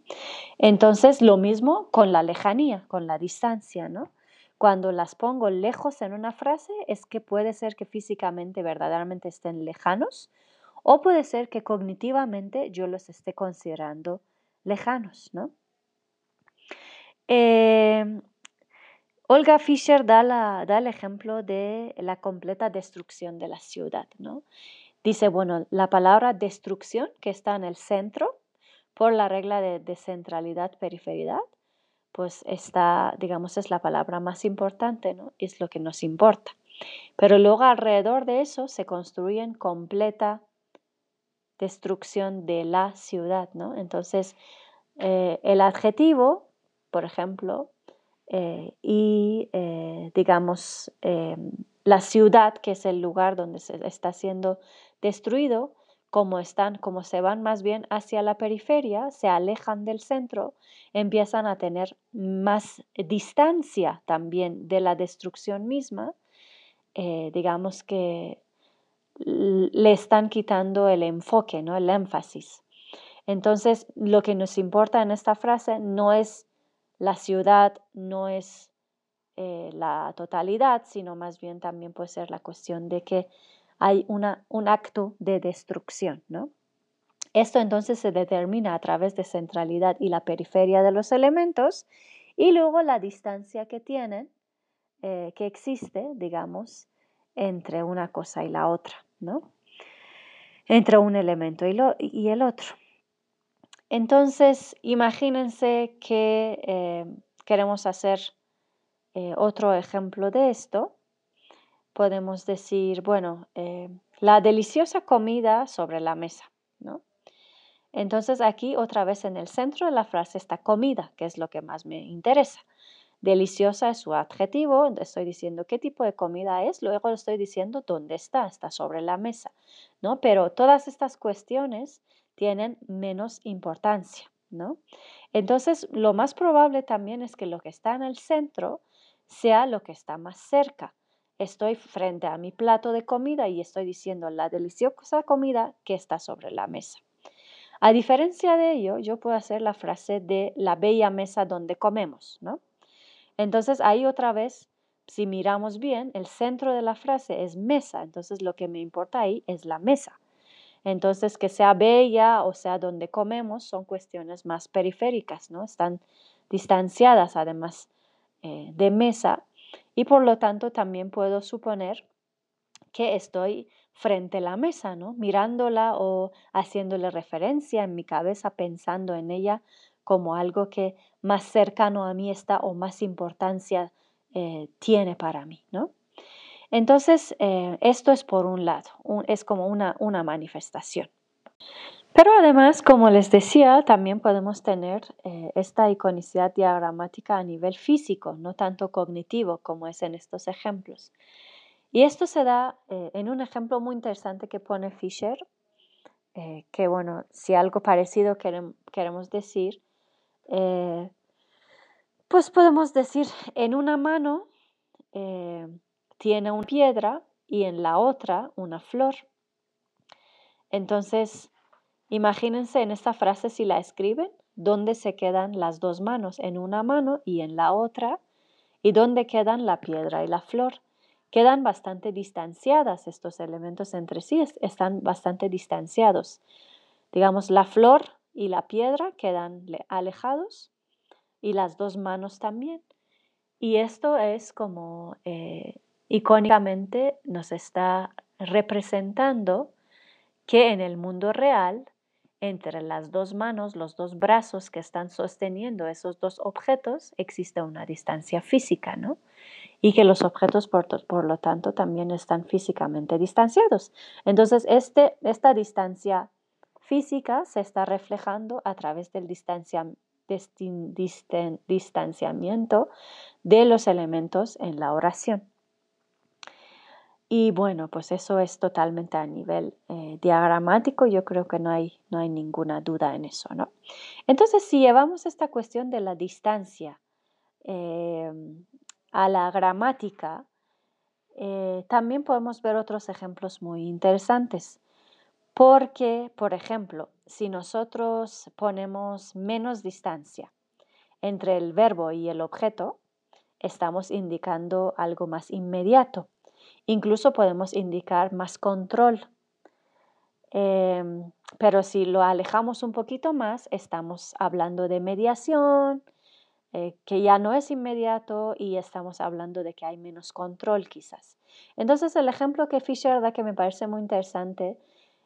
Entonces, lo mismo con la lejanía, con la distancia, ¿no? Cuando las pongo lejos en una frase es que puede ser que físicamente verdaderamente estén lejanos o puede ser que cognitivamente yo los esté considerando lejanos, ¿no? Em, Olga Fischer da, da, el ejemplo de la completa destrucción de la ciudad, ¿no? Dice, bueno, la palabra destrucción que está en el centro por la regla de descentralidad-periferidad, pues esta, digamos, es la palabra más importante, ¿no? Es lo que nos importa. Pero luego alrededor de eso se construyen completa destrucción de la ciudad, ¿no? Entonces, eh, el adjetivo, por ejemplo, eh, y eh, digamos, la ciudad, que es el lugar donde se está siendo destruido, como están, como se van más bien hacia la periferia, se alejan del centro, empiezan a tener más distancia también de la destrucción misma, digamos que le están quitando el enfoque, ¿no? el énfasis. Entonces, lo que nos importa en esta frase no es la ciudad, no es eh, la totalidad, sino más bien también puede ser la cuestión de que hay una, un acto de destrucción. ¿no? Esto entonces se determina a través de centralidad y la periferia de los elementos y luego la distancia que tienen, eh, que existe, digamos, entre una cosa y la otra, entre un elemento y el otro. Entonces, imagínense que eh, queremos hacer eh, otro ejemplo de esto podemos decir, bueno, eh, la deliciosa comida sobre la mesa, ¿no? Entonces aquí otra vez en el centro de la frase está comida, que es lo que más me interesa. Deliciosa es su adjetivo, estoy diciendo qué tipo de comida es, luego estoy diciendo dónde está, está sobre la mesa, ¿no? Pero todas estas cuestiones tienen menos importancia, ¿no? Entonces, lo más probable también es que lo que está en el centro sea lo que está más cerca estoy frente a mi plato de comida y estoy diciendo la deliciosa comida que está sobre la mesa. A diferencia de ello, yo puedo hacer la frase de la bella mesa donde comemos, ¿no? Entonces ahí otra vez, si miramos bien, el centro de la frase es mesa, entonces lo que me importa ahí es la mesa. Entonces, que sea bella o sea donde comemos son cuestiones más periféricas, ¿no? Están distanciadas además eh, de mesa y por lo tanto también puedo suponer que estoy frente a la mesa, ¿no? Mirándola o haciéndole referencia en mi cabeza, pensando en ella como algo que más cercano a mí está o más importancia eh, tiene para mí, ¿no? Entonces, eh, esto es por un lado, es como una, una manifestación. Pero además, como les decía, también podemos tener eh, esta iconicidad diagramática a nivel físico, no tanto cognitivo como es en estos ejemplos. Y esto se da en un ejemplo muy interesante que pone Fisher, que bueno, si algo parecido queremos decir, eh, pues podemos decir, en una mano eh, tiene una piedra y en la otra una flor. Entonces, imagínense en esta frase si la escriben, dónde se quedan las dos manos, en una mano y en la otra, y dónde quedan la piedra y la flor. Quedan bastante distanciadas estos elementos entre sí, están bastante distanciados. Digamos, la flor y la piedra quedan alejados y las dos manos también. Y esto es como eh, icónicamente nos está representando que en el mundo real, entre las dos manos, los dos brazos que están sosteniendo esos dos objetos, existe una distancia física, ¿no? Y que los objetos, por, por lo tanto, también están físicamente distanciados. Entonces, este, esta distancia física se está reflejando a través del distanciamiento de los elementos en la oración. Y bueno, pues eso es totalmente a nivel eh, diagramático, yo creo que no hay, no hay ninguna duda en eso, ¿no? Entonces, si llevamos esta cuestión de la distancia em, a la gramática, eh, también podemos ver otros ejemplos muy interesantes. Porque, por ejemplo, si nosotros ponemos menos distancia entre el verbo y el objeto, estamos indicando algo más inmediato. Incluso podemos indicar más control. Em, pero si lo alejamos un poquito más, estamos hablando de mediación, eh, que ya no es inmediato y estamos hablando de que hay menos control quizás. Entonces el ejemplo que Fisher da que me parece muy interesante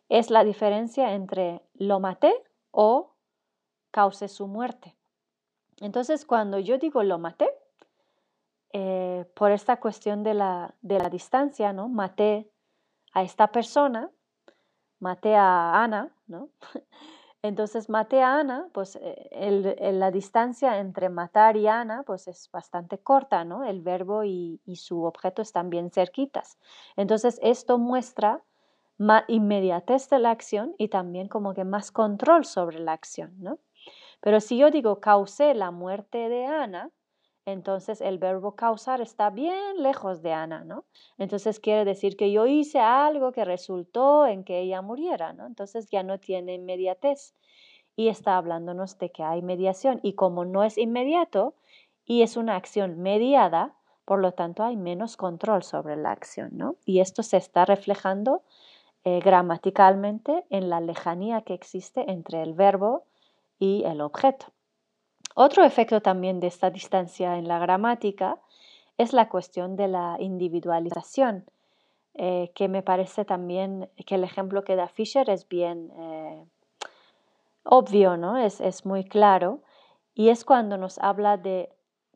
es la diferencia entre lo maté o causé su muerte. Entonces, cuando yo digo lo maté, eh, por esta cuestión de la, distancia, ¿no? Maté a esta persona, maté a Ana, ¿no? Entonces maté a Ana, pues eh, la distancia entre matar y Ana pues es bastante corta, ¿no? El verbo y, y su objeto están bien cerquitas. Entonces esto muestra inmediatez de la acción y también como que más control sobre la acción, ¿no? Pero si yo digo causé la muerte de Ana, entonces el verbo causar está bien lejos de Ana, ¿no? Entonces quiere decir que yo hice algo que resultó en que ella muriera, ¿no? Entonces ya no tiene inmediatez y está hablándonos de que hay mediación y como no es inmediato y es una acción mediada, por lo tanto hay menos control sobre la acción, ¿no? Y esto se está reflejando eh, gramaticalmente en la lejanía que existe entre el verbo y el objeto. Otro efecto también de esta distancia en la gramática es la cuestión de la individualización, eh, que me parece también que el ejemplo que da Fisher es bien eh, obvio, ¿no? Es, es muy claro, y es cuando nos habla de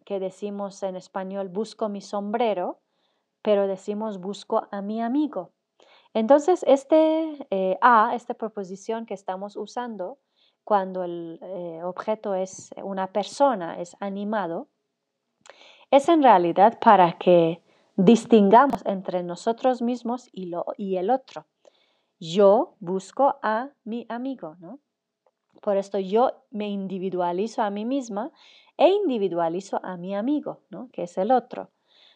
que decimos en español busco mi sombrero, pero decimos busco a mi amigo. Entonces, este eh, a, esta proposición que estamos usando cuando el eh, objeto es una persona, es animado, es en realidad para que distingamos entre nosotros mismos y, lo, y el otro. Yo busco a mi amigo, ¿no? Por esto yo me individualizo a mí misma e individualizo a mi amigo, ¿no? Que es el otro.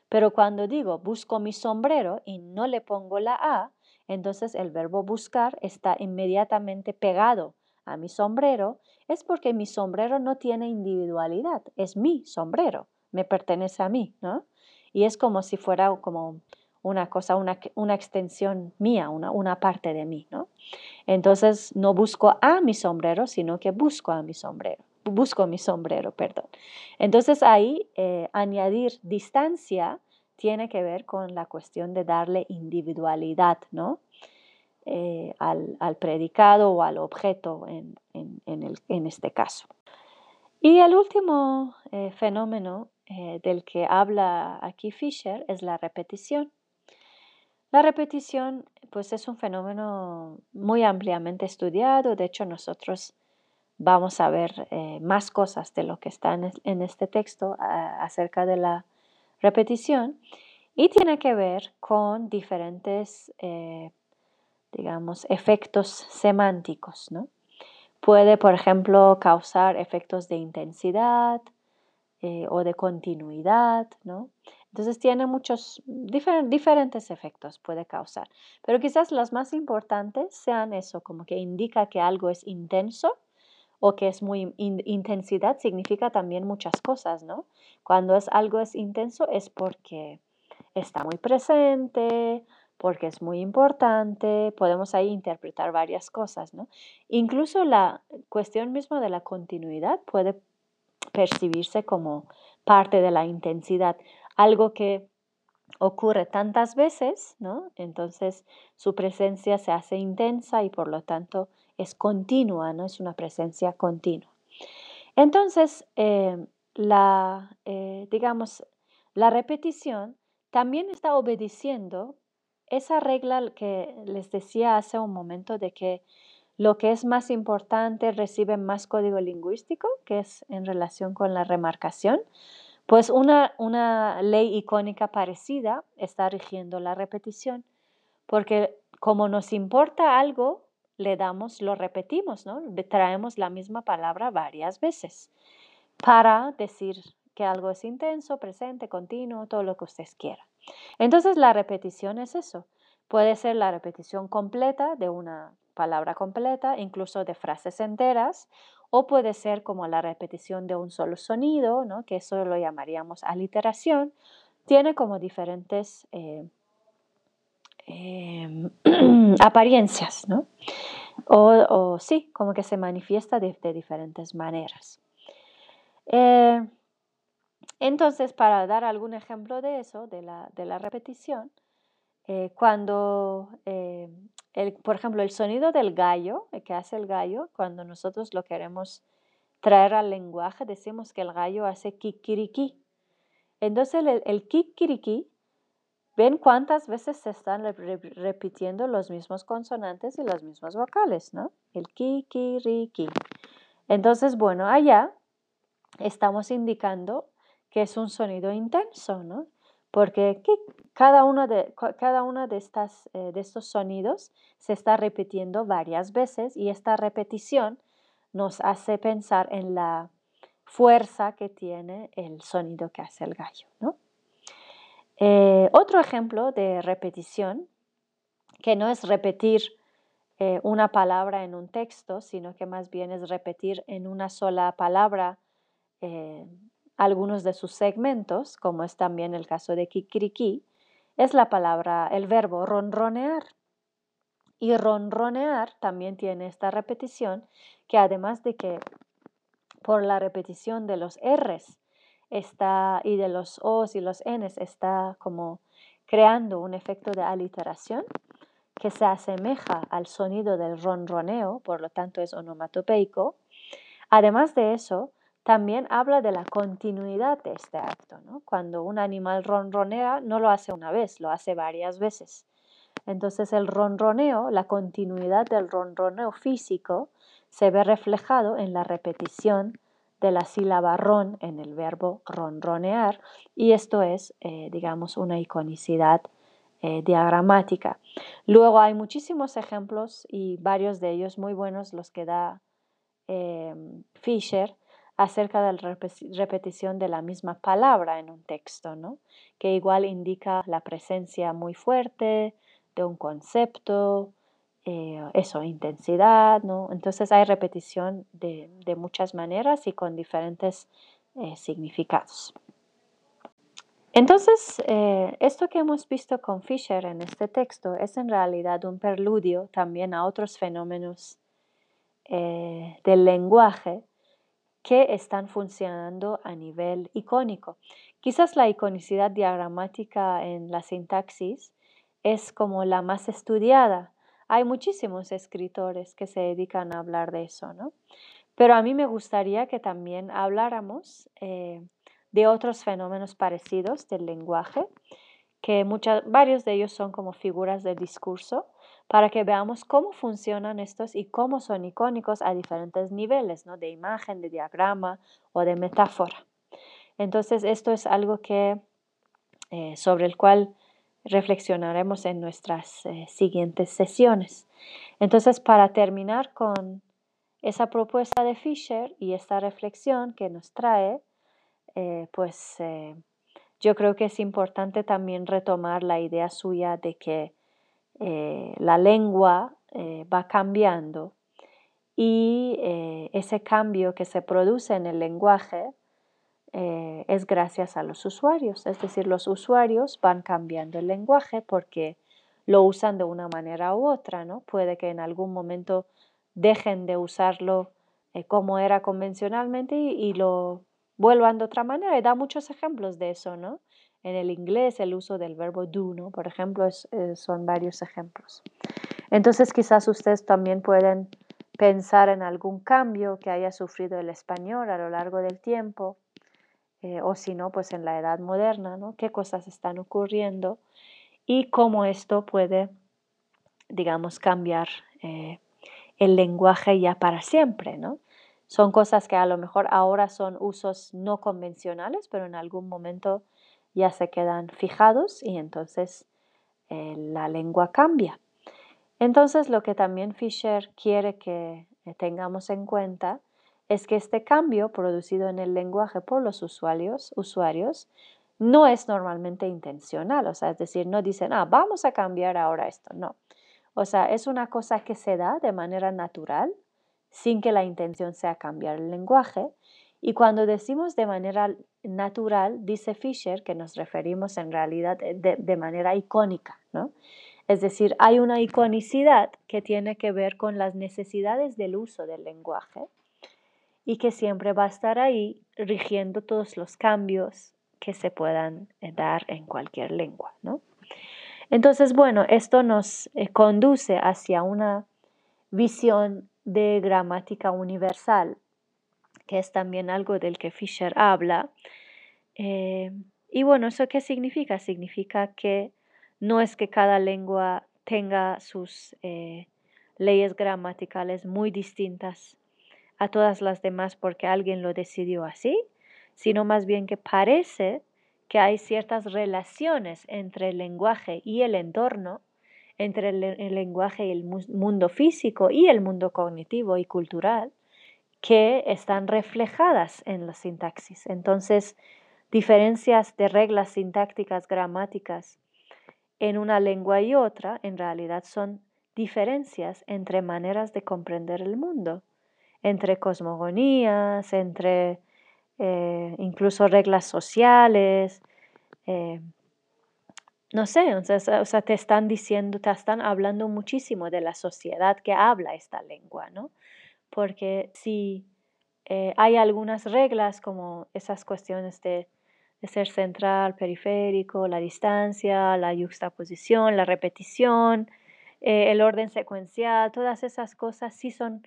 Pero cuando digo busco mi sombrero y no le pongo la A, entonces el verbo buscar está inmediatamente pegado a mi sombrero, es porque mi sombrero no tiene individualidad, es mi sombrero, me pertenece a mí, ¿no? Y es como si fuera como una cosa, una, una extensión mía, una, una, parte de mí, ¿no? Entonces no busco a mi sombrero, sino que busco a mi sombrero, busco mi sombrero, perdón. Entonces ahí eh, añadir distancia tiene que ver con la cuestión de darle individualidad, ¿no? Eh, al, predicado o al objeto en, este caso. Y el último eh, fenómeno eh, del que habla aquí Fisher es la repetición. La repetición pues es un fenómeno muy ampliamente estudiado, de hecho nosotros vamos a ver más cosas de lo que está en, este texto acerca de la repetición y tiene que ver con diferentes digamos, efectos semánticos, ¿no? Puede, por ejemplo, causar efectos de intensidad eh, o de continuidad, ¿no? Entonces tiene muchos diferentes efectos, puede causar. Pero quizás los más importantes sean eso, como que indica que algo es intenso o que es muy intensidad significa también muchas cosas, ¿no? Cuando es algo es intenso es porque está muy presente porque es muy importante, podemos ahí interpretar varias cosas, ¿no? Incluso la cuestión misma de la continuidad puede percibirse como parte de la intensidad, algo que ocurre tantas veces, ¿no? Entonces su presencia se hace intensa y por lo tanto es continua, ¿no? Es una presencia continua. Entonces, eh, la, eh, digamos, la repetición también está obedeciendo esa regla que les decía hace un momento de que lo que es más importante recibe más código lingüístico, que es en relación con la remarcación, pues una, una ley icónica parecida está rigiendo la repetición, porque como nos importa algo, le damos, lo repetimos, ¿no? Traemos la misma palabra varias veces para decir que algo es intenso, presente, continuo, todo lo que ustedes quieran. Entonces la repetición es eso. Puede ser la repetición completa de una palabra completa, incluso de frases enteras, o puede ser como la repetición de un solo sonido, ¿no? que eso lo llamaríamos aliteración. Tiene como diferentes eh, em, apariencias, ¿no? O, sí, como que se manifiesta de, diferentes maneras. Eh, entonces, para dar algún ejemplo de eso, de la, repetición, eh, cuando, eh, por ejemplo, el sonido del gallo, que hace el gallo, cuando nosotros lo queremos traer al lenguaje, decimos que el gallo hace kikiriki. Entonces, el, el kikiriki, ven cuántas veces se están repitiendo los mismos consonantes y las mismas vocales, ¿no? El kikiriki. Entonces, bueno, allá estamos indicando que es un sonido intenso, ¿no? Porque cada uno de, cada de, estas, eh, de estos sonidos se está repitiendo varias veces y esta repetición nos hace pensar en la fuerza que tiene el sonido que hace el gallo. ¿no? Eh, otro ejemplo de repetición, que no es repetir eh, una palabra en un texto, sino que más bien es repetir en una sola palabra algunos de sus segmentos, como es también el caso de kikiriki, es la palabra, el verbo ronronear. Y ronronear también tiene esta repetición que además de que por la repetición de los R's está, y de los O's y los N's está como creando un efecto de aliteración que se asemeja al sonido del ronroneo, por lo tanto es onomatopeico. Además de eso, también habla de la continuidad de este acto. Cuando un animal ronronea, no lo hace una vez, lo hace varias veces. Entonces el ronroneo, la continuidad del ronroneo físico, se ve reflejado en la repetición de la sílaba ron en el verbo ronronear y esto es, eh, digamos, una iconicidad eh, diagramática. Luego hay muchísimos ejemplos y varios de ellos muy buenos los que da eh, Fisher acerca de la repetición de la misma palabra en un texto, ¿no? que igual indica la presencia muy fuerte de un concepto, eh, eso, intensidad, ¿no? Entonces hay repetición de, muchas maneras y con diferentes eh, significados. Entonces, eh, esto que hemos visto con Fisher en este texto es en realidad un preludio también a otros fenómenos del lenguaje que están funcionando a nivel icónico, quizás la iconicidad diagramática en la sintaxis es como la más estudiada. Hay muchísimos escritores que se dedican a hablar de eso, ¿no? Pero a mí me gustaría que también habláramos eh, de otros fenómenos parecidos del lenguaje, que varios de ellos son como figuras de discurso, para que veamos cómo funcionan estos y cómo son icónicos a diferentes niveles, ¿no? de imagen, de diagrama o de metáfora. Entonces, esto es algo que, eh, sobre el cual reflexionaremos en nuestras eh, siguientes sesiones. Entonces, para terminar con esa propuesta de Fisher y esta reflexión que nos trae, eh, pues yo creo que es importante también retomar la idea suya de que la lengua va cambiando y ese cambio que se produce en el lenguaje eh, es gracias a los usuarios. Es decir, los usuarios van cambiando el lenguaje porque lo usan de una manera u otra, ¿no? Puede que en algún momento dejen de usarlo eh, como era convencionalmente y, lo vuelvan de otra manera. Y da muchos ejemplos de eso, ¿no? En el inglés el uso del verbo do, ¿no? Por ejemplo, eh, son varios ejemplos. Entonces quizás ustedes también pueden pensar en algún cambio que haya sufrido el español a lo largo del tiempo eh, o si no, pues en la edad moderna, ¿no? ¿Qué cosas están ocurriendo y cómo esto puede, digamos, cambiar eh, el lenguaje ya para siempre, ¿no? Son cosas que a lo mejor ahora son usos no convencionales, pero en algún momento ya se quedan fijados y entonces eh, la lengua cambia. Entonces lo que también Fisher quiere que tengamos en cuenta es que este cambio producido en el lenguaje por los usuarios, usuarios no es normalmente intencional, o sea, es decir, no dicen, ah, vamos a cambiar ahora esto, no. O sea, es una cosa que se da de manera natural, sin que la intención sea cambiar el lenguaje. Y cuando decimos de manera natural, dice Fisher que nos referimos en realidad de, de manera icónica, ¿no? Es decir, hay una iconicidad que tiene que ver con las necesidades del uso del lenguaje y que siempre va a estar ahí rigiendo todos los cambios que se puedan eh, dar en cualquier lengua. ¿no? Entonces, bueno, esto nos eh, conduce hacia una visión de gramática universal, que es también algo del que Fisher habla. Eh, y bueno, ¿eso qué significa? Significa que no es que cada lengua tenga sus leyes gramaticales muy distintas a todas las demás porque alguien lo decidió así, sino más bien que parece que hay ciertas relaciones entre el lenguaje y el entorno, entre el, lenguaje y el mundo físico y el mundo cognitivo y cultural, que están reflejadas en la sintaxis. Entonces, diferencias de reglas sintácticas gramáticas en una lengua y otra en realidad son diferencias entre maneras de comprender el mundo entre cosmogonías, entre eh, incluso reglas sociales. Eh, no sé, o sea, te están diciendo, te están hablando muchísimo de la sociedad que habla esta lengua, ¿no? Porque si eh, hay algunas reglas como esas cuestiones de, de, ser central, periférico, la distancia, la yuxtaposición, la repetición, el orden secuencial, todas esas cosas sí son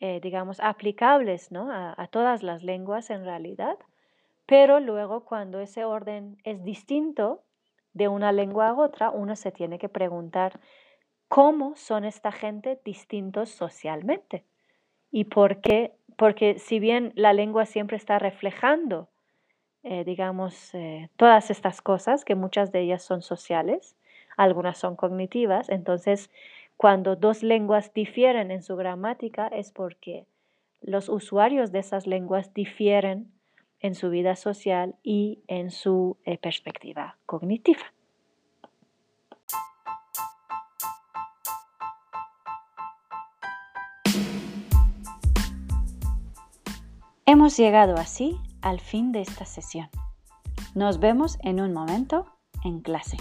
eh, digamos, aplicables ¿no? a, todas las lenguas en realidad, pero luego cuando ese orden es distinto de una lengua a otra, uno se tiene que preguntar cómo son esta gente distintos socialmente y por qué, porque si bien la lengua siempre está reflejando, eh, digamos, eh, todas estas cosas, que muchas de ellas son sociales, algunas son cognitivas, entonces cuando dos lenguas difieren en su gramática es porque los usuarios de esas lenguas difieren en su vida social y en su eh, perspectiva cognitiva. Hemos llegado así al fin de esta sesión. Nos vemos en un momento en clase.